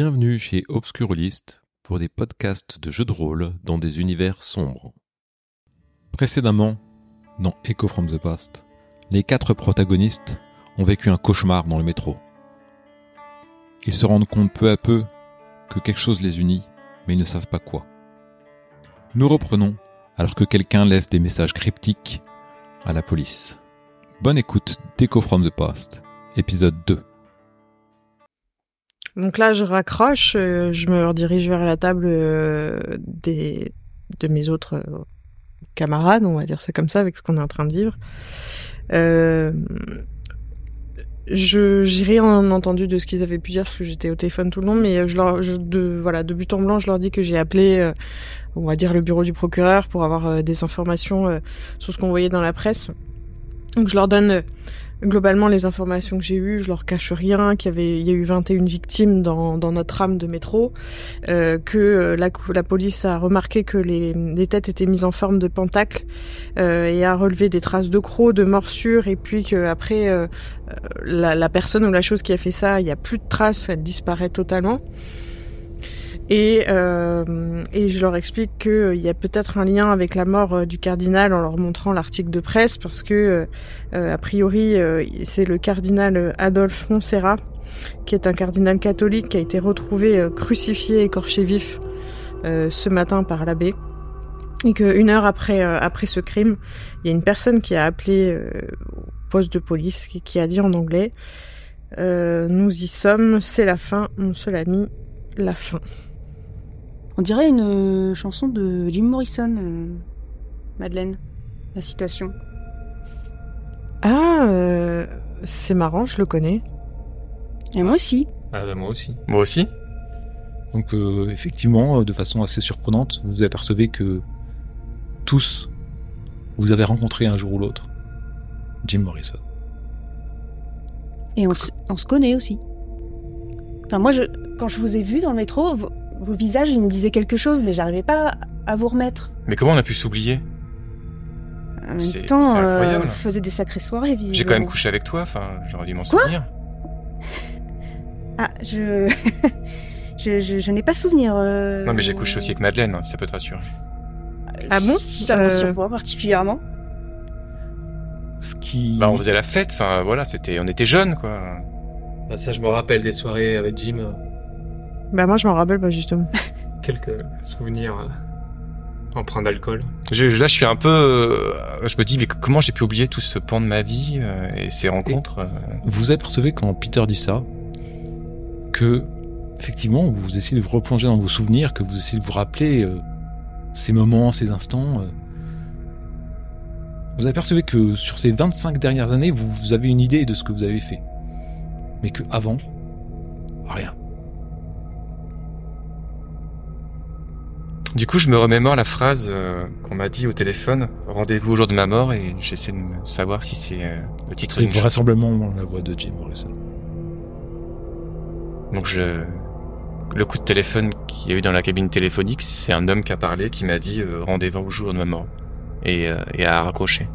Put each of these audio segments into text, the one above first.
Bienvenue chez Obscurlist pour des podcasts de jeux de rôle dans des univers sombres. Précédemment, dans Echo from the Past, les quatre protagonistes ont vécu un cauchemar dans le métro. Ils se rendent compte peu à peu que quelque chose les unit, mais ils ne savent pas quoi. Nous reprenons alors que quelqu'un laisse des messages cryptiques à la police. Bonne écoute d'Echo from the Past, épisode 2. Donc là, je raccroche, euh, je me redirige vers la table euh, des, de mes autres euh, camarades, on va dire ça comme ça, avec ce qu'on est en train de vivre. Je j'ai rien entendu de ce qu'ils avaient pu dire parce que j'étais au téléphone tout le long, mais je leur, de but en blanc, je leur dis que j'ai appelé, on va dire le bureau du procureur pour avoir des informations sur ce qu'on voyait dans la presse. Donc je leur donne globalement les informations que j'ai eues, je leur cache rien, qu'il y avait y a eu 21 victimes dans, notre rame de métro, euh, que euh, la, police a remarqué que les, têtes étaient mises en forme de pentacle euh, et a relevé des traces de crocs, de morsures et puis que après euh, la, la personne ou la chose qui a fait ça, il y a plus de traces, elle disparaît totalement. Et, euh, et je leur explique qu'il y a peut-être un lien avec la mort euh, du cardinal en leur montrant l'article de presse parce que euh, a priori euh, c'est le cardinal Adolphe Montserrat qui est un cardinal catholique qui a été retrouvé euh, crucifié, écorché vif euh, ce matin par l'abbé. Et qu'une heure après, euh, après ce crime, il y a une personne qui a appelé euh, au poste de police qui, qui a dit en anglais euh, Nous y sommes, c'est la fin, mon seul ami, la fin. On dirait une euh, chanson de Jim Morrison, euh, Madeleine, la citation. Ah, euh, c'est marrant, je le connais. Et moi aussi. Ah bah moi aussi. Moi aussi Donc euh, effectivement, de façon assez surprenante, vous apercevez que tous, vous avez rencontré un jour ou l'autre Jim Morrison. Et on, s- on se connaît aussi. Enfin, moi, je, quand je vous ai vu dans le métro, vos, visages, ils me disaient quelque chose, mais j'arrivais pas à vous remettre. Mais comment on a pu s'oublier En même C'est- temps, euh, incroyable. on faisait des sacrées soirées, visiblement. J'ai quand même couché avec toi, enfin, j'aurais dû m'en Quoi souvenir. Ah, je... je, je, je n'ai pas souvenir. euh, Non mais j'ai couché aussi avec Madeleine, hein, si ça peut te rassurer. Ah bon? Ça me Euh, rassure pas particulièrement. Ce qui... Bah on faisait la fête, enfin voilà, c'était, on était jeunes quoi. Bah ça je me rappelle des soirées avec Jim. Bah moi je m'en rappelle pas justement. Quelques souvenirs euh, empreints d'alcool. Je, là je suis un peu, euh, je me dis mais comment j'ai pu oublier tout ce pan de ma vie euh, et ces rencontres. euh, Vous apercevez quand Peter dit ça que effectivement vous essayez de vous replonger dans vos souvenirs, que vous essayez de vous rappeler euh, ces moments, ces instants. euh. Vous apercevez que sur ces 25 dernières années, vous, vous avez une idée de ce que vous avez fait. Mais que avant, rien. Du coup je me remémore la phrase euh, qu'on m'a dit au téléphone, rendez-vous au jour de ma mort et j'essaie de me savoir si c'est euh, le titre C'est vraisemblablement la voix de Jim Morrison. Donc je le coup de téléphone qu'il y a eu dans la cabine téléphonique, c'est un homme qui a parlé, qui m'a dit euh, rendez-vous au jour de ma mort et, euh, et a raccroché.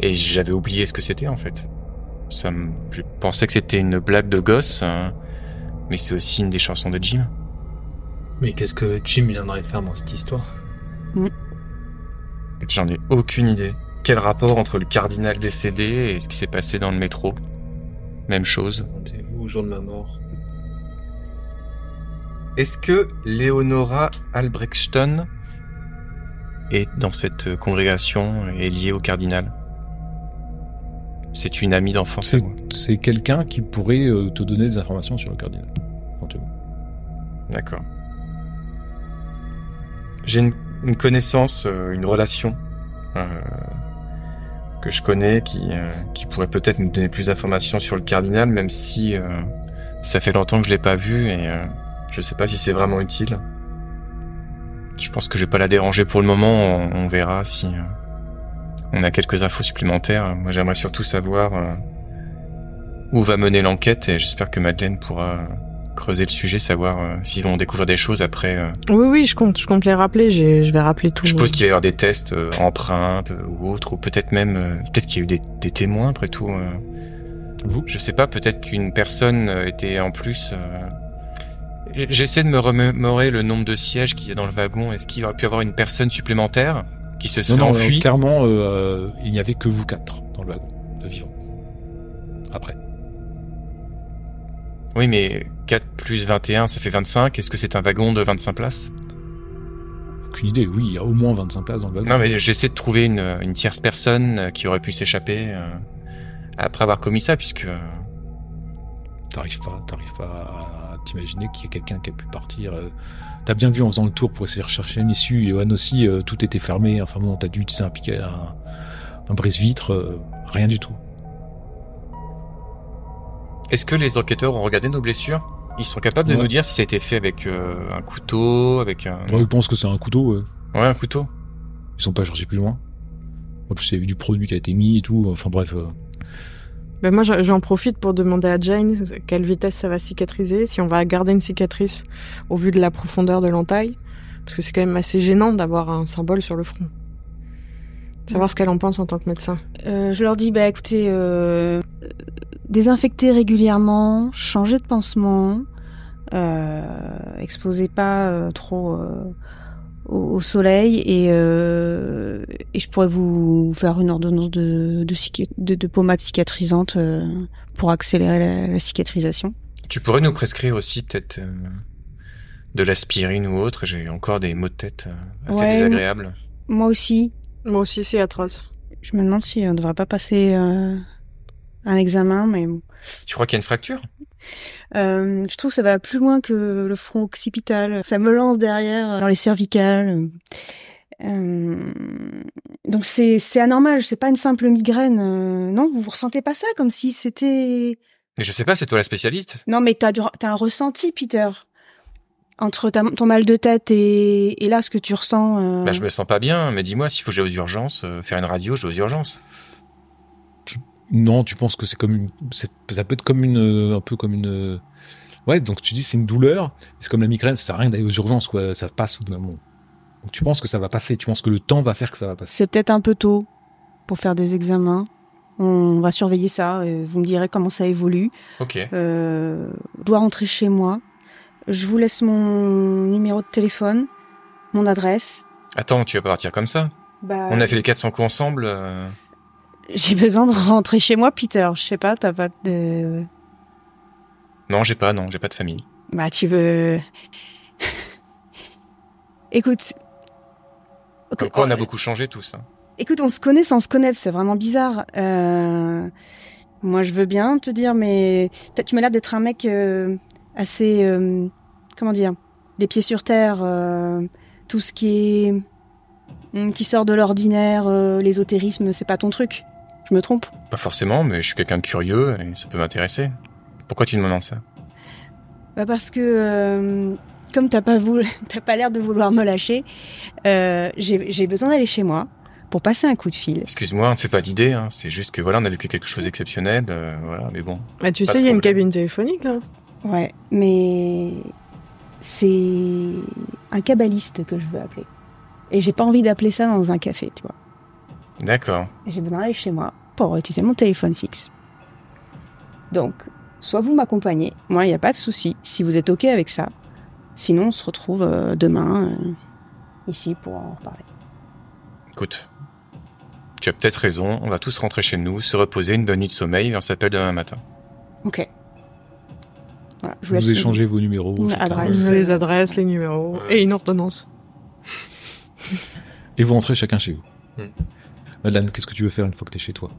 Et j'avais oublié ce que c'était en fait. Ça, je pensais que c'était une blague de gosse, hein, mais c'est aussi une des chansons de Jim. Mais qu'est-ce que Jim viendrait faire dans cette histoire J'en ai aucune idée. Quel rapport entre le cardinal décédé et ce qui s'est passé dans le métro? Même chose. Rendez-vous au jour de ma mort. Est-ce que Leonora Albrechtston est dans cette congrégation et est liée au cardinal? C'est une amie d'enfance à C'est moi. c'est quelqu'un qui pourrait euh, te donner des informations sur le cardinal. éventuellement. D'accord. J'ai une, connaissance, euh, une relation euh, que je connais qui, euh, qui pourrait peut-être nous donner plus d'informations sur le cardinal, même si ça fait longtemps que je l'ai pas vu et je sais pas si c'est vraiment utile. Je pense que je vais pas la déranger pour le moment. On, verra si on a quelques infos supplémentaires. Moi, j'aimerais surtout savoir où va mener l'enquête et j'espère que Madeleine pourra creuser le sujet, savoir euh, s'ils vont découvrir des choses après. euh. Oui, oui, je compte, je compte les rappeler. j'ai- Je vais rappeler tout. Je suppose qu'il va y avoir des tests euh, empreintes euh, ou autres, ou peut-être même, euh, peut-être qu'il y a eu des, des témoins après tout. euh. Vous Je sais pas, peut-être qu'une personne euh, était en plus euh, J'essaie de me remémorer le nombre de sièges qu'il y a dans le wagon. Est-ce qu'il aurait pu y avoir une personne supplémentaire qui se serait Non, non, enfuie? euh, clairement, euh, il n'y avait que vous quatre dans le wagon de vivants. Après. Oui, mais 4 plus 21, ça fait 25. Est-ce que c'est un wagon de 25 places? Aucune idée, oui, il y a au moins 25 places dans le wagon. Non, mais j'essaie de trouver une, une tierce personne euh, qui aurait pu s'échapper euh, après avoir commis ça, puisque... euh, T'arrives pas, t'arrives pas à t'imaginer qu'il y a quelqu'un qui a pu partir. euh. T'as bien vu en faisant le tour pour essayer de rechercher une issue, et Johan aussi, euh, tout était fermé. Enfin bon, t'as dû utiliser un piquet, un, un brise-vitre, rien du tout. Est-ce que les enquêteurs ont regardé nos blessures? Ils sont capables de Ouais. nous dire si ça a été fait avec euh, un couteau, avec un... Ouais, ils pensent que c'est un couteau, ouais. Ouais, un couteau. ils sont pas cherchés plus loin. En plus, il y avait du produit qui a été mis et tout. Enfin bref, euh, Ben moi, j'en profite pour demander à Jane quelle vitesse ça va cicatriser, si on va garder une cicatrice au vu de la profondeur de l'entaille, parce que c'est quand même assez gênant d'avoir un symbole sur le front. Savoir ce qu'elle en pense en tant que médecin. Euh, je leur dis, bah écoutez, euh, désinfectez régulièrement, changez de pansement, euh, exposez pas euh, trop euh, au, au soleil et, euh, et je pourrais vous faire une ordonnance de, de, de, de pommade cicatrisante euh, pour accélérer la, la cicatrisation. Tu pourrais nous prescrire aussi peut-être euh, de l'aspirine ou autre J'ai encore des maux de tête assez Ouais. désagréables. Moi aussi, Moi aussi, c'est atroce. je me demande si on ne devrait pas passer euh, un examen, mais bon. Tu crois qu'il y a une fracture? Euh, je trouve que ça va plus loin que le front occipital. Ça me lance derrière, euh, dans les cervicales. Euh, donc c'est c'est anormal. C'est pas une simple migraine. Euh, non, vous vous ressentez pas ça comme si c'était. Mais je sais pas, c'est toi la spécialiste Non, mais t'as du- t'as un ressenti, Peter. Entre ta- ton mal de tête et, et là, ce que tu ressens. euh, Bah je me sens pas bien, mais dis-moi, s'il faut que j'aille aux urgences, faire une radio, je vais aux urgences. Non, tu penses que c'est comme une, c'est- ça peut être comme une, euh, un peu comme une, euh, ouais. Donc tu dis c'est une douleur. C'est comme la migraine, ça sert à rien d'aller aux urgences, quoi. Ça passe au bout d'un moment. Donc tu penses que ça va passer. Tu penses que le temps va faire que ça va passer. C'est peut-être un peu tôt pour faire des examens. On va surveiller ça. et vous me direz comment ça évolue. Ok. Euh, je dois rentrer chez moi. Je vous laisse mon numéro de téléphone, mon adresse. Attends, tu vas pas partir comme ça? Bah, On a fait les 400 coups ensemble. euh, J'ai besoin de rentrer chez moi, Peter. Je sais pas, t'as pas de. Non, j'ai pas, non, j'ai pas de famille. Bah, tu veux. Écoute. Comme quoi, on a beaucoup changé tous. hein. Écoute, on se connaît sans se connaître, c'est vraiment bizarre. Euh, Moi, je veux bien te dire, mais tu m'as l'air d'être un mec euh, assez, euh, comment dire, les pieds sur terre, euh, tout ce qui est, hum, qui sort de l'ordinaire, l'ésotérisme, c'est pas ton truc. Je me trompe Pas forcément, mais je suis quelqu'un de curieux et ça peut m'intéresser. Pourquoi tu me demandes ça? Bah parce que euh, comme t'as pas voulu, t'as pas l'air de vouloir me lâcher, euh, j'ai besoin d'aller chez moi pour passer un coup de fil. Excuse-moi, on ne fait pas d'idée. Hein. C'est juste que voilà, on a vécu quelque chose d'exceptionnel. euh, voilà, mais bon. Bah, tu sais, il y a une cabine téléphonique là. Ouais, mais c'est un kabbaliste que je veux appeler. Et j'ai pas envie d'appeler ça dans un café, tu vois. D'accord. J'ai besoin d'aller chez moi pour utiliser mon téléphone fixe. Donc, soit vous m'accompagnez, moi il n'y a pas de souci, si vous êtes ok avec ça. Sinon, on se retrouve euh, demain euh, ici pour en reparler. Écoute, tu as peut-être raison. On va tous rentrer chez nous, se reposer, une bonne nuit de sommeil et on s'appelle demain matin. Ok. Voilà, je Vous échangez vos numéros. Adresse. Les adresses, les numéros et une ordonnance. Et vous rentrez chacun chez vous. Hmm. Madeleine, qu'est-ce que tu veux faire une fois que t'es chez toi?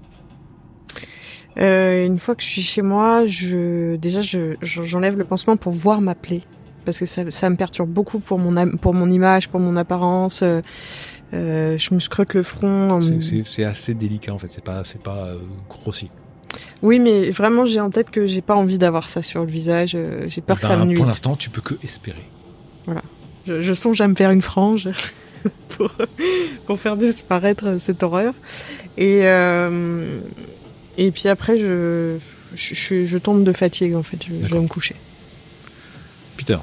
Euh, une fois que je suis chez moi, je déjà je je- j'enlève le pansement pour voir ma plaie parce que ça, ça me perturbe beaucoup pour mon pour mon image, pour mon apparence. Euh, euh, je me scrute le front. C'est- assez délicat en fait. C'est pas, c'est pas grossier. Oui, mais vraiment j'ai en tête que j'ai pas envie d'avoir ça sur le visage. J'ai peur Eh que ça ben, me pour nuise. l'instant, tu peux que espérer. Je, je songe à me faire une frange pour, pour faire disparaître cette horreur. Et, euh, et puis après, je, je, je, je tombe de fatigue, en fait. Je, je vais me coucher. Peter,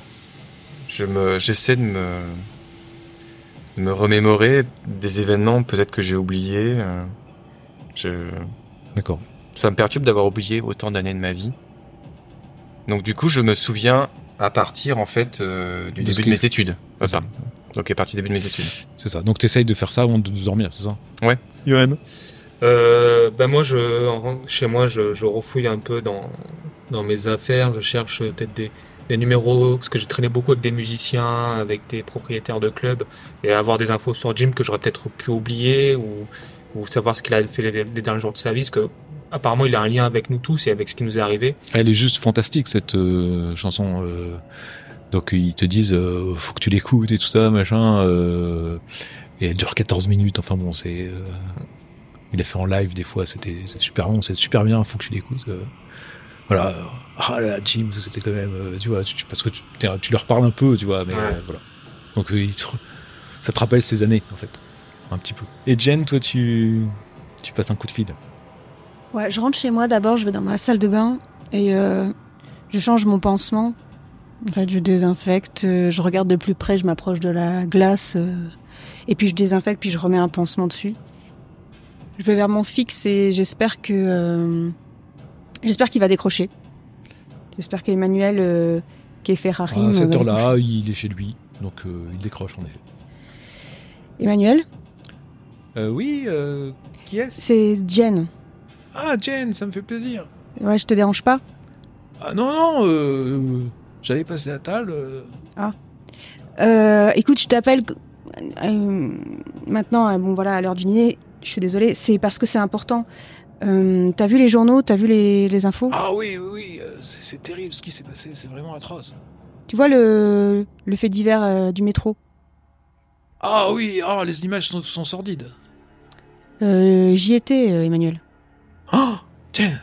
Je me, j'essaie de me, de me remémorer des événements peut-être que j'ai oubliés. euh, Je, d'accord. ça me perturbe d'avoir oublié autant d'années de ma vie. Donc du coup, je me souviens à partir en fait euh, du De début de mes études. Ça. Donc à partir du début de mes études. C'est ça. Donc t'essayes de faire ça avant de dormir, c'est ça Ouais. Johan Euh, bah moi, je, en ren- chez moi, je, je refouille un peu dans, dans mes affaires. Je cherche euh, peut-être des, des numéros, parce que j'ai traîné beaucoup avec des musiciens, avec des propriétaires de clubs, et avoir des infos sur Jim que j'aurais peut-être pu oublier, ou, ou savoir ce qu'il a fait les, les derniers jours de service, que apparemment il a un lien avec nous tous et avec ce qui nous est arrivé. Elle est juste fantastique cette euh, chanson. euh, donc ils te disent euh, faut que tu l'écoutes et tout ça machin. euh, et elle dure 14 minutes. Enfin bon c'est. euh, il a fait en live des fois. C'était super long. C'est super bien. Faut que tu l'écoutes. euh. voilà. Ah là Jim c'était quand même. euh, tu vois tu- tu- parce que tu, tu leur parles un peu tu vois mais Ouais. euh, voilà. Donc euh, il te re- ça te rappelle ces années en fait un petit peu. Et Jen toi tu tu passes un coup de fil? Ouais, je rentre chez moi d'abord, je vais dans ma salle de bain et euh, je change mon pansement. En fait, je désinfecte, euh, je regarde de plus près, je m'approche de la glace euh, et puis je désinfecte puis je remets un pansement dessus. Je vais vers mon fixe et j'espère que euh, j'espère qu'il va décrocher. J'espère qu'Emmanuel euh, qui est Ferrari à me cette heure-là il est chez lui donc euh, il décroche en effet. Emmanuel, oui, qui est-ce? C'est Jen. Ah, Jen, ça me fait plaisir. Ouais, je te dérange pas? Ah non, non, j'allais passer à table. euh. Euh, écoute, je t'appelle euh, maintenant. bon voilà, à l'heure du dîner. Je suis désolée. C'est parce que c'est important. Euh, t'as vu les journaux T'as vu les, les infos? Ah oui, oui, oui, c'est terrible ce qui s'est passé, c'est vraiment atroce. Tu vois le le fait divers du métro? Ah oui, ah, les images sont, sont sordides. J'y étais, Emmanuel. Ah, Jen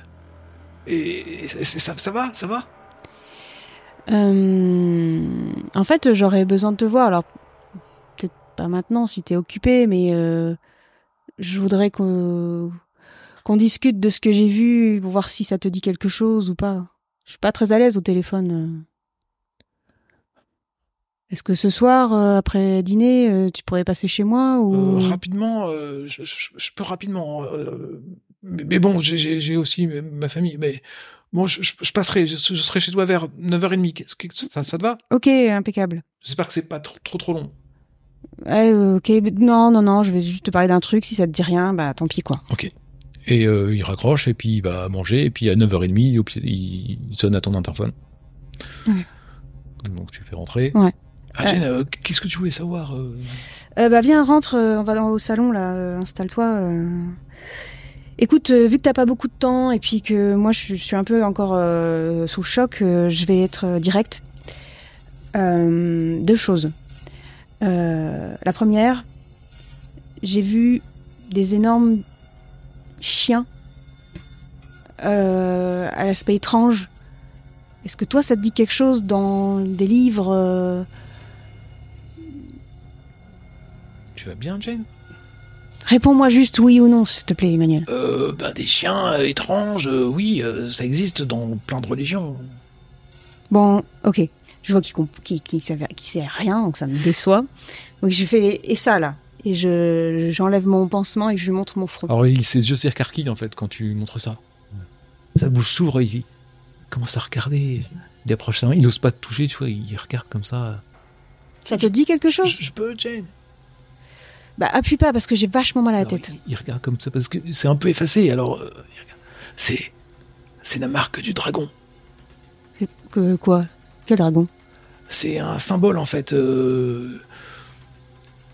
Et, ça, ça va, ça va? Euh, en fait, j'aurais besoin de te voir. Alors peut-être pas maintenant si t'es occupé, mais euh, je voudrais qu'on discute de ce que j'ai vu pour voir si ça te dit quelque chose ou pas. Je suis pas très à l'aise au téléphone. euh. Est-ce que ce soir, euh, après dîner, tu pourrais passer chez moi ou Rapidement, je, peux rapidement. mais, mais bon, j'ai aussi ma famille. Mais bon, je, je- je passerai, je, je serai chez toi vers 9h30. Qu'est-ce que- Ça, ça te va? Ok, impeccable. J'espère que c'est pas trop, trop trop long. Euh, ok, non, non, non, je vais juste te parler d'un truc. Si ça te dit rien, bah tant pis quoi. Et euh, il raccroche et puis il va manger et puis à 9h30 il, il, il sonne à ton interphone. Ouais. Donc tu fais rentrer. Ouais. Ah Jen, euh, qu'est-ce que tu voulais savoir bah viens, rentre, on va dans, au salon là, installe-toi. Écoute, euh, vu que t'as pas beaucoup de temps et puis que moi je, suis- un peu encore euh, sous choc, euh, je vais être direct. Deux choses. La première, j'ai vu des énormes chiens à l'aspect étrange. Est-ce que toi ça te dit quelque chose dans des livres Tu vas bien Jen Réponds-moi juste oui ou non, s'il te plaît, Emmanuel. euh, Ben des chiens euh, étranges, euh, oui, euh, ça existe dans plein de religions. Bon, ok. Je vois qu'il comp- qu'il qu'il sait, rien, donc ça me déçoit. Donc je fais et ça là, et je j'enlève mon pansement et je lui montre mon front. Alors il, ses yeux s'écarquillent en fait quand tu montres ça. Sa bouche s'ouvre, il, il commence à regarder. Il approche sa main, il n'ose pas te toucher, tu vois, il regarde comme ça. Ça te dit quelque chose? Je, je peux Jen Bah appuie pas parce que j'ai vachement mal à la tête. il, il regarde comme ça parce que c'est un peu effacé. Alors, euh, c'est c'est la marque du dragon. C'est que quoi? Quel dragon? C'est un symbole en fait, euh,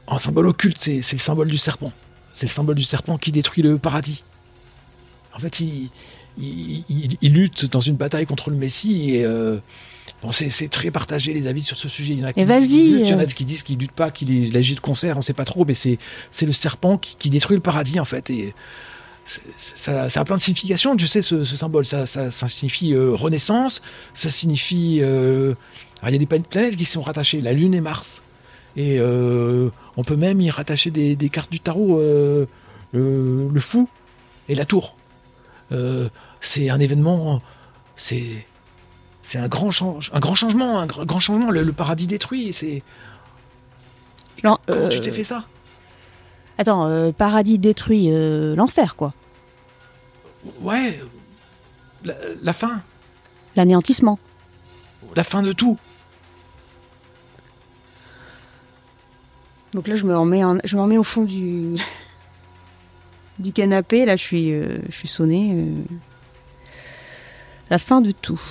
un symbole occulte. C'est le symbole du serpent. C'est le symbole du serpent qui détruit le paradis. En fait, il il, il- il lutte dans une bataille contre le Messie et euh, bon, c'est très partagé les avis sur ce sujet. Il y en a qui disent qu'il vas-y, lutte, il y en a euh. qui disent lutte pas, qu'il agit de concert, on sait pas trop, mais c'est c'est le serpent qui, qui détruit le paradis en fait et ça, ça a plein de significations, tu sais, ce, ce symbole. Ça, ça, ça signifie euh, renaissance, ça signifie... euh, alors, il y a des planètes qui sont rattachées, la Lune et Mars. Et on peut même y rattacher des, des cartes du tarot, le fou et la tour. Euh, c'est un événement, c'est c'est un grand change, un grand changement, un grand changement. Le, paradis détruit, c'est. Comment euh, tu t'es fait ça? Attends, euh, paradis détruit, euh, l'enfer quoi. Ouais, la, fin. L'anéantissement. La fin de tout. Donc là, je me remets, en, je me remets au fond du du canapé. Là, je suis, euh, je suis sonnée. euh, La fin de tout.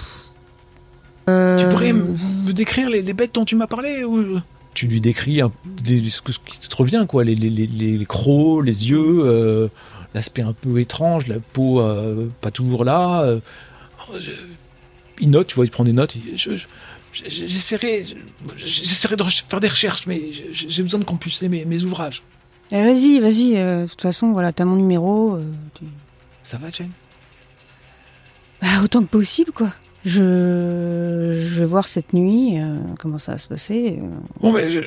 Euh, Tu pourrais me décrire les, les bêtes dont tu m'as parlé ou... Tu lui décris un- les- ce, qui te revient, quoi. Les, les, les, les- les crocs, les yeux, euh, l'aspect un peu étrange, la peau euh, pas toujours là. euh. Oh, je- Il note, tu vois, il prend des notes. je- je- je- J'essaierai je- j'essaierai de faire des recherches, mais j'ai besoin de compulser mes, mes ouvrages. Eh, vas-y, vas-y. euh, de toute façon, voilà, t'as mon numéro. euh, tu- Ça va, Jane? Bah, autant que possible, quoi. Je, je vais voir cette nuit euh, comment ça va se passer. euh. Bon, mais je...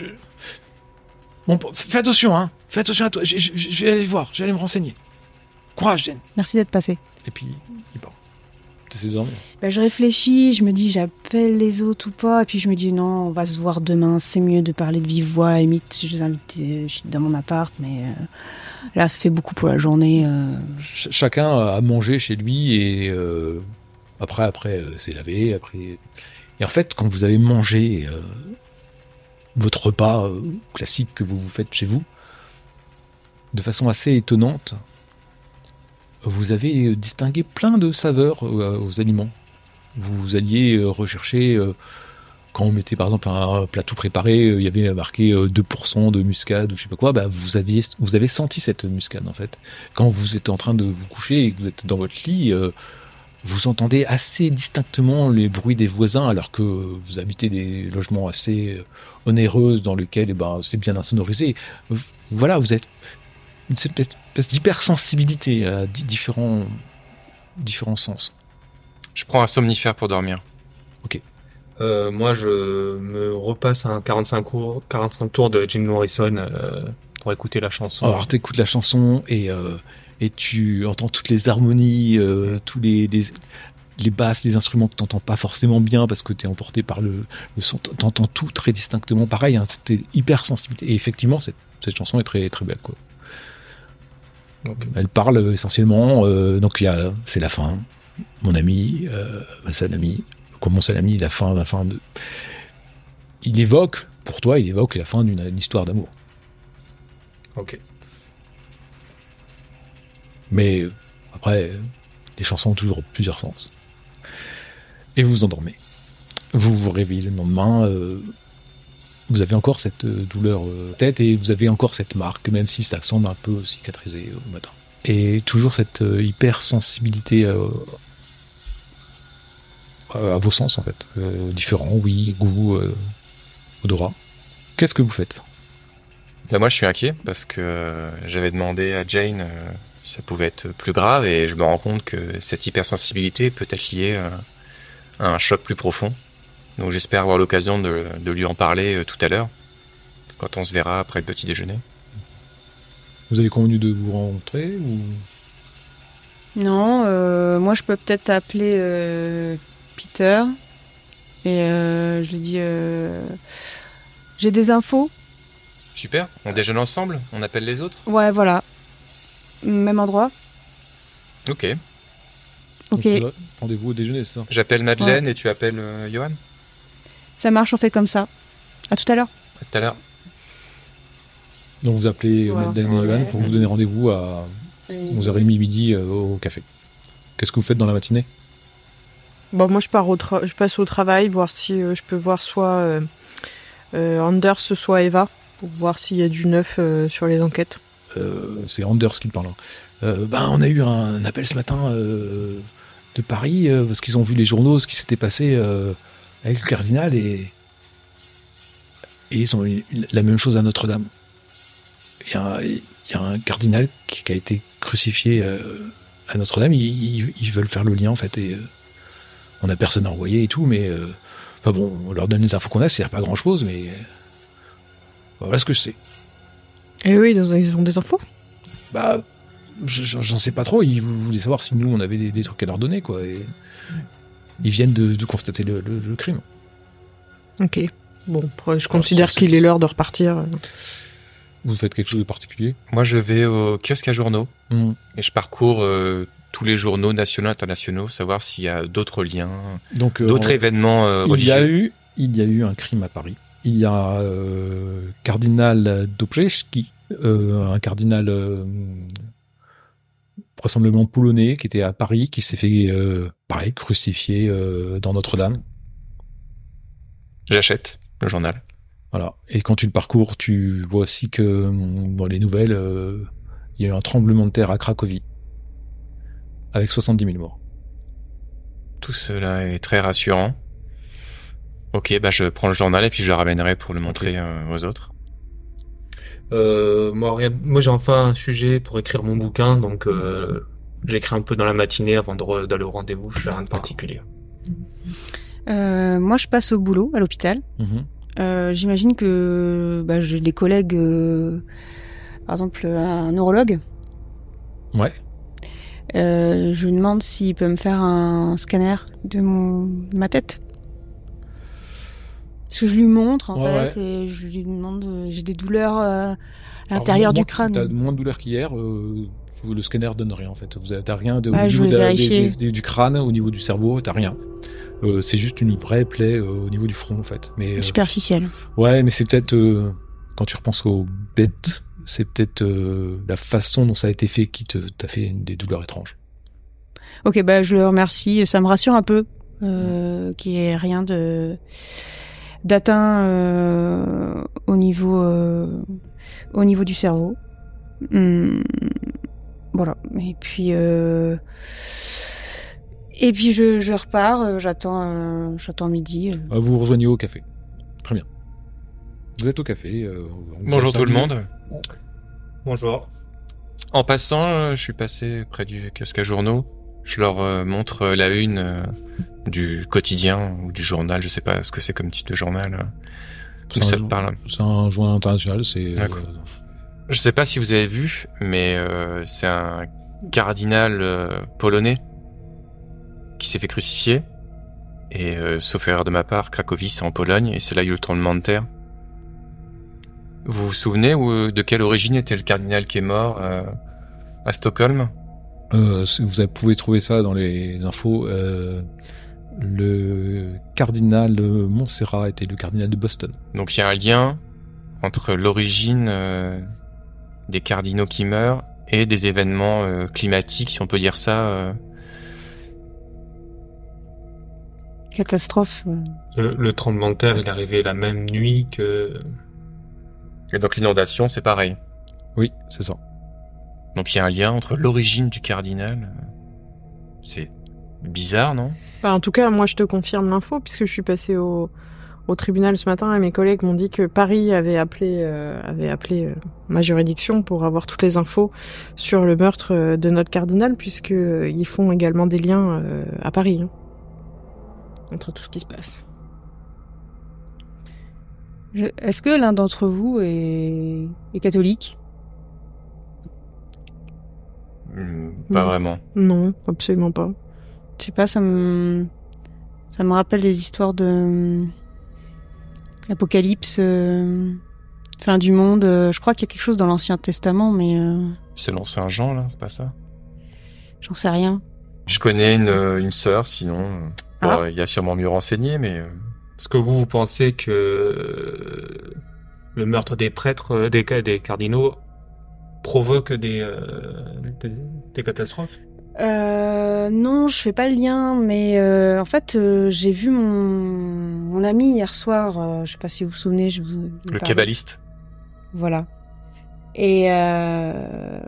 Bon, p- fais attention, hein. Fais attention à toi. Je, je- je vais aller voir, je vais aller me renseigner. Courage, Jane. Merci d'être passé. Et puis, il part. T'essaies de dormir Bah, je réfléchis, je me dis j'appelle les autres ou pas, et puis je me dis non, on va se voir demain, c'est mieux de parler de vive voix, à limite, je les invite, euh, je suis dans mon appart, mais euh, là, ça fait beaucoup pour la journée. euh. Ch- chacun a mangé chez lui et euh, après après s'est lavé après et en fait quand vous avez mangé votre repas classique que vous vous faites chez vous de façon assez étonnante vous avez distingué plein de saveurs euh, aux aliments vous alliez euh, rechercher euh, quand on mettait par exemple un plat tout préparé, euh, il y avait marqué euh, 2% de muscade ou je sais pas quoi, bah vous aviez vous avez senti cette muscade en fait. Quand vous êtes en train de vous coucher et que vous êtes dans votre lit, euh, vous entendez assez distinctement les bruits des voisins alors que vous habitez des logements assez euh, onéreux dans lesquels eh ben, c'est bien insonorisé. Euh, Voilà, vous êtes une espèce espèce d'hypersensibilité à di- différents différents sens. Je prends un somnifère pour dormir. Euh, moi, je me repasse un 45, cours, 45 tours de Jim Morrison euh, pour écouter la chanson. Alors t'écoutes la chanson et euh, et tu entends toutes les harmonies, euh, tous les, les les basses, les instruments que t'entends pas forcément bien parce que t'es emporté par le, le son. T'entends tout très distinctement. Pareil, hein, c'était hyper sensibilité. Et effectivement, cette, cette chanson est très très belle quoi. Donc, Elle parle essentiellement. euh, donc il y a, c'est la fin. Mon ami, euh, ami. Comment c'est l'ami La fin, la fin de. Il évoque, pour toi, il évoque la fin d'une une histoire d'amour. ok. Mais après, les chansons ont toujours plusieurs sens. Et vous vous endormez. Vous vous réveillez le lendemain. euh, vous avez encore cette euh, douleur euh, tête et vous avez encore cette marque, même si ça semble un peu cicatrisé au matin. Et toujours cette euh, hypersensibilité à vos sens en fait, différents, oui, goût, euh, odorat. Qu'est-ce que vous faites? Bah moi, je suis inquiet parce que j'avais demandé à Jane si ça pouvait être plus grave et je me rends compte que cette hypersensibilité peut être liée à un choc plus profond. Donc j'espère avoir l'occasion de, de lui en parler euh, tout à l'heure, quand on se verra après le petit déjeuner. Vous avez convenu de vous rencontrer ou? Non, euh, moi je peux peut-être appeler euh, Peter et euh, je lui dis euh, j'ai des infos. Super, on déjeune ensemble, on appelle les autres? Ouais, voilà. Même endroit. Ok, Ok, Rendez-vous au déjeuner, c'est ça? J'appelle Madeleine et tu appelles euh, Johan? Ça marche, on fait comme ça. À tout à l'heure. À tout à l'heure. Donc vous appelez Ouais, Johan ouais. pour vous donner rendez-vous à 11h30 midi euh, au café. Qu'est-ce que vous faites dans la matinée? Bon, moi, je pars au tra- je passe au travail, voir si euh, je peux voir soit euh, euh, Anders, soit Eva, pour voir s'il y a du neuf euh, sur les enquêtes. Euh, C'est Anders qui parle. hein. Euh, ben, on a eu un appel ce matin euh, de Paris euh, parce qu'ils ont vu les journaux, ce qui s'était passé euh, avec le cardinal et, et ils ont eu la même chose à Notre-Dame. Il y, a un- il y a un cardinal qui, qui a été crucifié euh, à Notre-Dame. Ils, veulent faire le lien en fait et euh, on a personne à envoyer et tout, mais euh, enfin bon, on leur donne les infos qu'on a, c'est pas grand-chose, mais euh, voilà ce que je sais. Et oui, ils ont des infos? Bah, je- je- j'en sais pas trop. Ils vou- voulaient savoir si nous on avait des, des trucs à leur donner, quoi. Et ils viennent de, de constater le, le- le crime. Ok. Bon, je considère qu'il est l'heure de repartir. Vous faites quelque chose de particulier? Moi, je vais au kiosque à journaux Hmm. et je parcours euh, tous les journaux nationaux, internationaux, savoir s'il y a d'autres liens, Donc, euh, d'autres en- événements euh, il y a eu, il y a eu un crime à Paris. il y a cardinal Dobrzewski, un cardinal vraisemblablement polonais qui était à Paris, qui s'est fait, pareil, crucifier dans Notre-Dame. J'achète le journal. Voilà. Et quand tu le parcours, tu vois aussi que dans les nouvelles, il y a eu un tremblement de terre à Cracovie avec 70 000 morts. Tout cela est très rassurant. Ok, bah je prends le journal et puis je le ramènerai pour le montrer euh, aux autres. Euh, moi, moi j'ai enfin un sujet pour écrire mon bouquin, donc euh, j'écris un peu dans la matinée avant d'aller au rendez-vous. Je fais rien de particulier. Euh, moi, je passe au boulot à l'hôpital. Mhm. Euh, J'imagine que bah, j'ai des collègues, euh, par exemple un neurologue. Ouais. Euh, je lui demande s'il peut me faire un scanner de mon de ma tête. Parce que je lui montre en Ouais, fait et je lui demande euh, j'ai des douleurs euh, à l'intérieur du crâne. T'as moins de douleur qu'hier. euh, le scanner donne rien en fait. Vous T'as rien de, Ah, au je niveau de des- des- du crâne, au niveau du cerveau, t'as rien. Euh, c'est juste une vraie plaie euh, au niveau du front en fait. Mais Superficielle. ouais, mais c'est peut-être quand tu repenses aux bêtes, c'est peut-être la façon dont ça a été fait qui te t'a fait des douleurs étranges. Ok, bah je le remercie. Ça me rassure un peu euh, qu'il n'y ait rien de d'atteint euh, au niveau euh, au niveau du cerveau. Hum, voilà. Et puis euh, et puis je, je repars. euh, J'attends euh, j'attends midi. euh. Ah, vous vous rejoignez au café. Très bien. Vous êtes au café. euh, Bonjour tout le monde. Bonjour. En passant, je suis passé près du kiosque à journaux. Je leur euh, montre euh, la une euh, du quotidien ou du journal, je sais pas ce que c'est comme type de journal. C'est ça te parle. C'est un journal international. C'est D'accord. Je sais pas si vous avez vu, mais euh, c'est un cardinal euh, polonais qui s'est fait crucifier. Et euh, sauf erreur de ma part, Cracovie c'est en Pologne et c'est là où il y a eu le tremblement de terre. Vous vous souvenez où, de quelle origine était le cardinal qui est mort à Stockholm? Euh, vous pouvez trouver ça dans les infos. euh, le cardinal Montserrat était le cardinal de Boston. Donc il y a un lien entre l'origine euh, des cardinaux qui meurent et des événements euh, climatiques, si on peut dire ça. euh. Catastrophe. Le, le tremblement de terre, il est arrivé la même nuit que. Et donc l'inondation, c'est pareil. Oui, c'est ça. Donc il y a un lien entre l'origine du cardinal. C'est bizarre, non? Bah, en tout cas, moi, je te confirme l'info puisque je suis passée au, au tribunal ce matin et mes collègues m'ont dit que Paris avait appelé, euh, avait appelé euh, ma juridiction pour avoir toutes les infos sur le meurtre euh, de notre cardinal puisque ils font également des liens euh, à Paris hein, entre tout ce qui se passe. Est-ce que l'un d'entre vous est, est catholique? Hmm, Pas Non. vraiment. Non, absolument pas. Je sais pas, ça me ça me rappelle des histoires de apocalypse, euh, fin du monde. euh, je crois qu'il y a quelque chose dans l'Ancien Testament, mais euh, Selon Saint Jean, là, c'est pas ça? j'en sais rien. Je connais une, euh, une sœur, sinon. Ah. bon, Il y a sûrement mieux renseigné, mais... Est-ce que vous, vous pensez que le meurtre des prêtres, des, des cardinaux, provoque des, euh, des, des catastrophes Euh, non, je fais pas le lien, mais euh, en fait, euh, j'ai vu mon, mon ami hier soir. euh, je sais pas si vous vous souvenez, je vous. vous Le kabbaliste. Voilà. Et euh,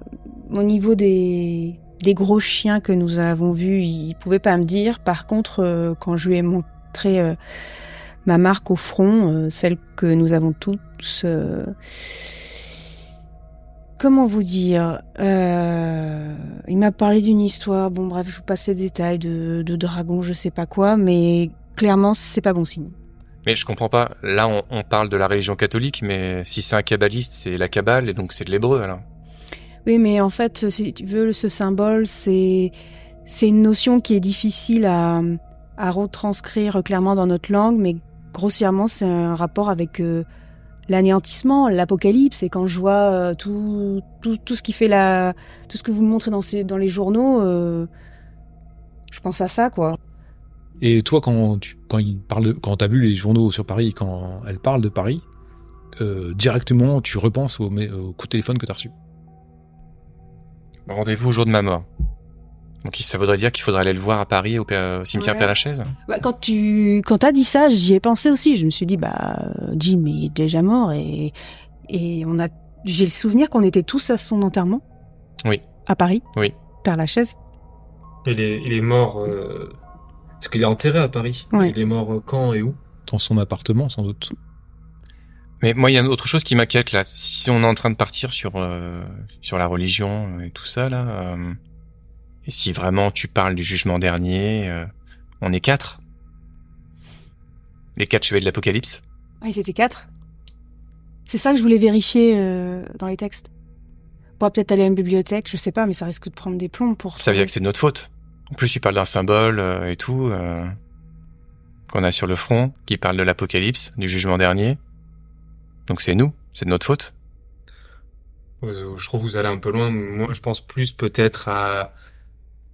au niveau des, des gros chiens que nous avons vus, il pouvait pas me dire. Par contre, euh, quand je lui ai montré euh, ma marque au front, euh, celle que nous avons tous, euh, comment vous dire euh, Il m'a parlé d'une histoire. Bon, bref, je vous passe les détails de, de dragon, je sais pas quoi, mais clairement, c'est pas bon signe. Mais je comprends pas. Là, on, on parle de la religion catholique, mais si c'est un kabbaliste, c'est la kabbale, et donc c'est de l'hébreu, alors. Oui, mais en fait, si tu veux, ce symbole, c'est c'est une notion qui est difficile à, à retranscrire clairement dans notre langue, mais grossièrement, c'est un rapport avec euh, l'anéantissement, l'apocalypse. Et quand je vois euh, tout, tout, tout ce qui fait la, tout ce que vous montrez dans, ces, dans les journaux, euh, je pense à ça, quoi. Et toi, quand tu quand il parle, de- quand t'as vu les journaux sur Paris, quand elle parle de Paris, euh, directement, tu repenses au, au coup de téléphone que t'as reçu? Rendez-vous au jour de ma mort. Donc ça voudrait dire qu'il faudrait aller le voir à Paris au, Père- au cimetière Ouais. Père-Lachaise Bah, quand tu quand t'as dit ça, j'y ai pensé aussi. Je me suis dit bah Jim est déjà mort et et on a j'ai le souvenir qu'on était tous à son enterrement. Oui. À Paris. Oui. Père Lachaise. Il est, il est mort. Euh... Parce qu'il est enterré à Paris? Ouais. Il est mort euh, quand et où? Dans son appartement, sans doute. Mais moi, il y a autre chose qui m'inquiète là. Si si on est en train de partir sur euh, sur la religion et tout ça là, euh, et si vraiment tu parles du jugement dernier, euh, on est quatre. Les quatre chevaliers de l'Apocalypse. Ah, ils étaient quatre? C'est ça que je voulais vérifier euh, dans les textes. On pourra peut-être aller à une bibliothèque, je sais pas, mais ça risque de prendre des plombs pour. Ça veut dire que c'est de notre faute. En plus, tu parles d'un symbole euh, et tout euh, qu'on a sur le front, qui parle de l'Apocalypse, du jugement dernier. Donc c'est nous, c'est de notre faute. Je trouve que vous allez un peu loin. Moi, je pense plus peut-être à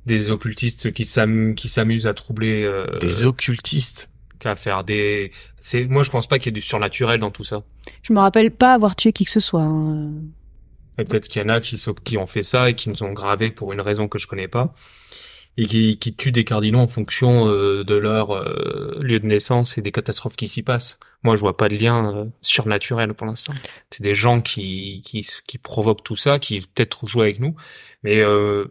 des occultistes qui s'am- qui s'amusent à troubler, euh, Des occultistes. qu'à faire des. C'est moi, je pense pas qu'il y ait du surnaturel dans tout ça. Je me rappelle pas avoir tué qui que ce soit. hein. Et peut-être qu'il y en a qui, sont- qui ont fait ça et qui nous ont gravés pour une raison que je connais pas. Et qui, qui tuent des cardinaux en fonction euh, de leur euh, lieu de naissance et des catastrophes qui s'y passent. Moi, je vois pas de lien euh, surnaturel pour l'instant. C'est des gens qui, qui, qui provoquent tout ça, qui peut-être jouent avec nous. Mais euh,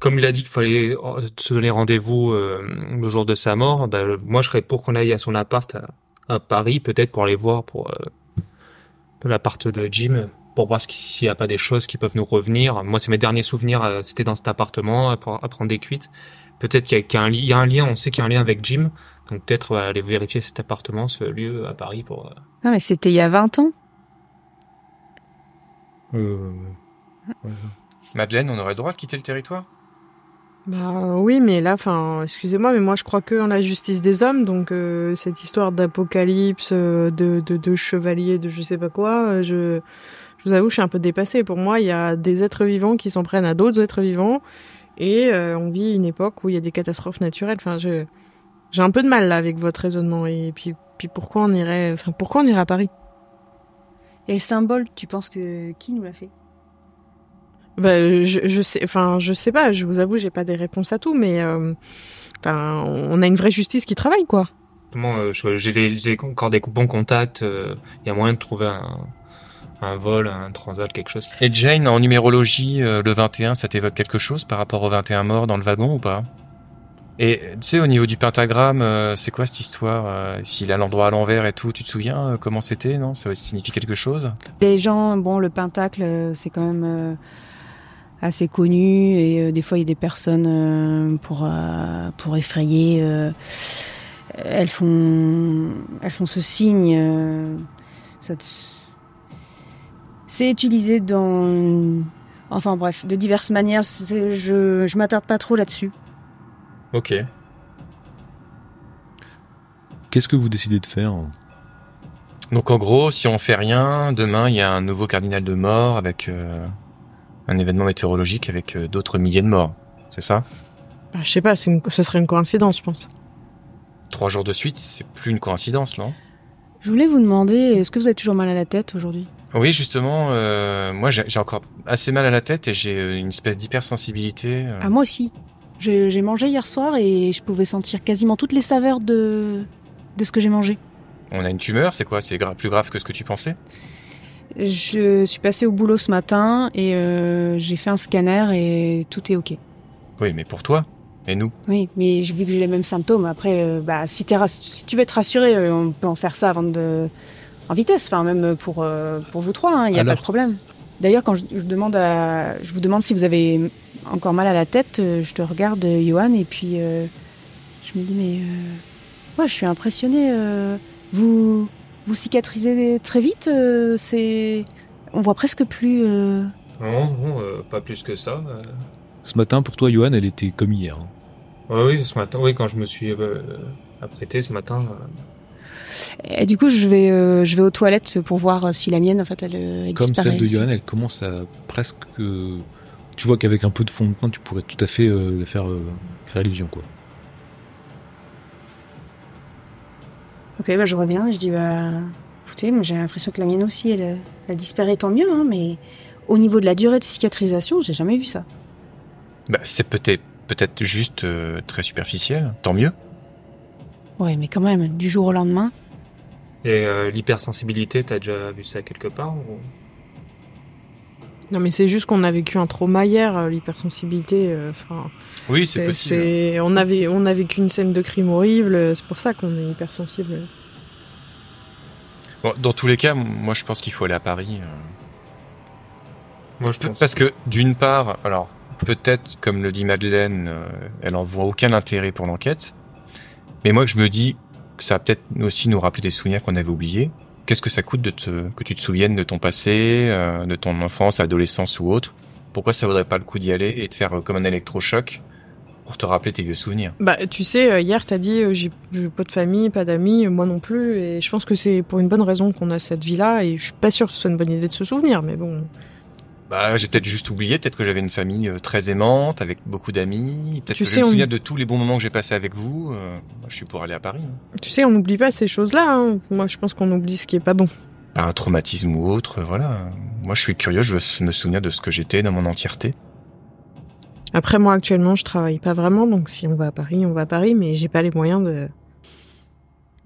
comme il a dit qu'il fallait euh, se donner rendez-vous euh, le jour de sa mort, bah, moi, je serais pour qu'on aille à son appart à, à Paris, peut-être pour aller voir pour euh, l'appart de Jim pour voir s'il n'y a pas des choses qui peuvent nous revenir. Moi, c'est mes derniers souvenirs, euh, c'était dans cet appartement, à, pre- à prendre des cuites. Peut-être qu'il y, a- y un li- il y a un lien, on sait qu'il y a un lien avec Jim, donc peut-être euh, aller vérifier cet appartement, ce lieu à Paris pour... euh, Ah, mais c'était il y a 20 ans. Euh, Madeleine, on aurait le droit de quitter le territoire? Bah oui, mais là, enfin, excusez-moi, mais moi je crois que en la justice des hommes, donc euh, cette histoire d'apocalypse, euh, de, de, de chevalier, de je sais pas quoi, euh, je, je vous avoue, je suis un peu dépassée. Pour moi, il y a des êtres vivants qui s'en prennent à d'autres êtres vivants, et euh, on vit une époque où il y a des catastrophes naturelles. Enfin, je, j'ai un peu de mal là avec votre raisonnement. Et puis, puis pourquoi on irait, enfin, pourquoi on irait à Paris? Et le symbole, tu penses que qui nous l'a fait? Bah, je, je sais, enfin, je sais pas. Je vous avoue, j'ai pas des réponses à tout, mais euh, enfin, on a une vraie justice qui travaille, quoi. Comment euh, j'ai des- j'ai encore des bons contacts, euh, il y a moyen de trouver un, un vol, un transat, quelque chose. Et Jane, en numérologie, euh, le 21, ça t'évoque quelque chose par rapport aux 21 morts dans le wagon ou pas? Et tu sais, au niveau du pentagramme, euh, c'est quoi cette histoire euh, S'il a l'endroit à l'envers et tout, tu te souviens euh, comment c'était, non? Ça signifie quelque chose? Les gens, bon, le pentacle, euh, c'est quand même euh, assez connu et euh, des fois il y a des personnes euh, pour euh, pour effrayer. euh, elles font elles font ce signe. euh, te- c'est utilisé dans enfin bref de diverses manières. Je je m'attarde pas trop là-dessus. Ok. Qu'est-ce que vous décidez de faire? Donc en gros, si on fait rien, demain il y a un nouveau cardinal de mort avec euh, un événement météorologique avec euh, d'autres milliers de morts. C'est ça? Bah, je sais pas, une- ce serait une coïncidence, je pense. Trois jours de suite, c'est plus une coïncidence, non? Je voulais vous demander, est-ce que vous avez toujours mal à la tête aujourd'hui? Oui, justement, euh, moi j'ai encore assez mal à la tête et j'ai euh, une espèce d'hypersensibilité. euh. Ah moi aussi. J'ai j'ai mangé hier soir et je pouvais sentir quasiment toutes les saveurs de de ce que j'ai mangé. On a une tumeur, c'est quoi? C'est gra- plus grave que ce que tu pensais? Je suis passée au boulot ce matin et euh, j'ai fait un scanner et tout est ok. Oui, mais pour toi et nous. Oui, mais j'ai vu que j'ai les mêmes symptômes. Après, euh, bah, si, tu veux être rassuré, euh, on peut en faire ça avant de... en vitesse, enfin même pour, euh, pour vous trois, il n'y a Alors- pas de problème. D'ailleurs, quand je, je demande à, je vous demande si vous avez encore mal à la tête, je te regarde, Johan, et puis je me dis, mais ouais, je suis impressionnée. vous, vous cicatrisez très vite, euh, c'est, on voit presque plus. euh, Non, non, euh, pas plus que ça. euh. Ce matin, pour toi, Johan, elle était comme hier. hein. Ouais, oui, ce matin, oui, quand je me suis euh, apprêté ce matin, euh, Et du coup, je vais, euh, je vais aux toilettes pour voir si la mienne, en fait, elle, elle Comme disparaît celle de. Johan, elle commence à presque. euh, tu vois qu'avec un peu de fond de teint, tu pourrais tout à fait euh, faire, euh, faire illusion, quoi. Ok, bah, je reviens. Je dis, bah, écoutez, moi j'ai l'impression que la mienne aussi, elle, elle disparaît, tant mieux, hein, mais au niveau de la durée de cicatrisation, j'ai jamais vu ça. Bah, c'est peut-être peut-être juste euh, très superficiel. Tant mieux. Ouais, mais quand même, du jour au lendemain. Et euh, l'hypersensibilité, t'as déjà vu ça quelque part ou... Non, mais c'est juste qu'on a vécu un trauma hier, euh, l'hypersensibilité. euh, Enfin, Oui, c'est possible. c'est- on avait, on a vécu une scène de crime horrible. euh, C'est pour ça qu'on est hypersensible. Bon, dans tous les cas, moi je pense qu'il faut aller à Paris. Moi, je Pe- pense. Parce que d'une part, alors peut-être comme le dit Madeleine, elle en voit aucun intérêt pour l'enquête. Mais moi je me dis que ça va peut-être aussi nous rappeler des souvenirs qu'on avait oubliés. Qu'est-ce que ça coûte que tu te souviennes de ton passé, euh, de ton enfance, adolescence ou autre? Pourquoi ça vaudrait pas le coup d'y aller et de faire euh, comme un électrochoc pour te rappeler tes vieux souvenirs? Bah, tu sais, euh, hier, t'as dit, j'ai pas de famille, pas d'amis, moi non plus, et je pense que c'est pour une bonne raison qu'on a cette vie-là, et je suis pas sûre que ce soit une bonne idée de se souvenir, mais bon. Bah, j'ai peut-être juste oublié, peut-être que j'avais une famille euh, très aimante, avec beaucoup d'amis, peut-être Tu que sais, je me on- souviens de tous les bons moments que j'ai passés avec vous. euh, je suis pour aller à Paris. hein. Tu sais, on n'oublie pas ces choses-là. hein. Moi, je pense qu'on oublie ce qui est pas bon. Bah, un traumatisme ou autre, euh, voilà. Moi, je suis curieux, je veux me souvenir de ce que j'étais dans mon entièreté. Après, moi, actuellement, je travaille pas vraiment, donc si on va à Paris, on va à Paris, mais j'ai pas les moyens de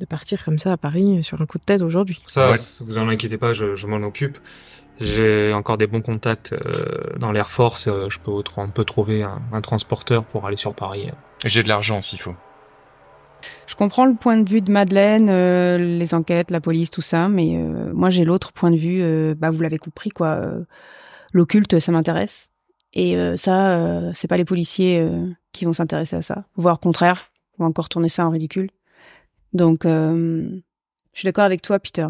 de partir comme ça à Paris sur un coup de tête aujourd'hui. Ça, Ouais. vous en inquiétez pas, je, je m'en occupe. J'ai encore des bons contacts euh, dans l'Air Force. euh, je peux, on peut trouver un, un transporteur pour aller sur Paris. J'ai de l'argent s'il faut. Je comprends le point de vue de Madeleine, euh, les enquêtes, la police, tout ça, mais euh, moi j'ai l'autre point de vue. euh, bah vous l'avez compris quoi. euh, L'occulte, ça m'intéresse. Et euh, ça, euh, c'est pas les policiers euh, qui vont s'intéresser à ça, voire au contraire, ou encore tourner ça en ridicule. Donc, euh, je suis d'accord avec toi, Peter.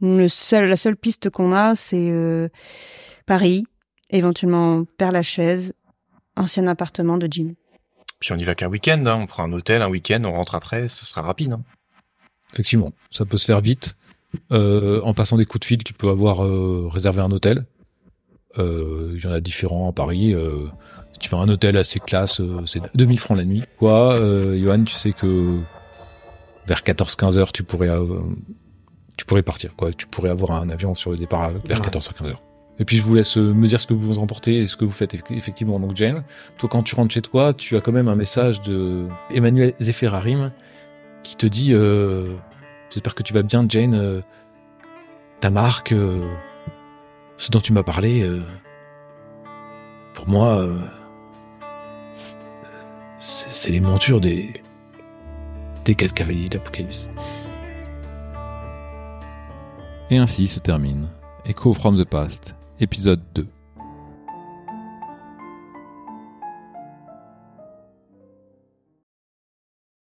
Le seul, la seule piste qu'on a, c'est euh, Paris, éventuellement Père Lachaise, ancien appartement de Jim. Puis on y va qu'un week-end, hein. on prend un hôtel, un week-end, on rentre après, ce sera rapide. Hein. Effectivement, ça peut se faire vite. Euh, en passant des coups de fil, tu peux avoir euh, réservé un hôtel. Euh, Il y en a différents à Paris. Euh, si tu fais un hôtel assez classe, euh, c'est 2000 francs la nuit. Quoi, euh, Johan, tu sais que vers 14-15 heures, tu pourrais, euh, tu pourrais partir. Quoi, tu pourrais avoir un avion sur le départ vers Ouais. 14-15 heures. Et puis je vous laisse euh, me dire ce que vous emportez et ce que vous faites eff- effectivement. Donc Jane, toi quand tu rentres chez toi, tu as quand même un message de Emmanuel Zefferarim qui te dit euh, J'espère que tu vas bien, Jane. euh, ta marque, euh, ce dont tu m'as parlé, euh, pour moi, euh, c'est c'est les montures des des quatre cavaliers d'Apocalypse. Et ainsi se termine Echo from the Past, épisode 2.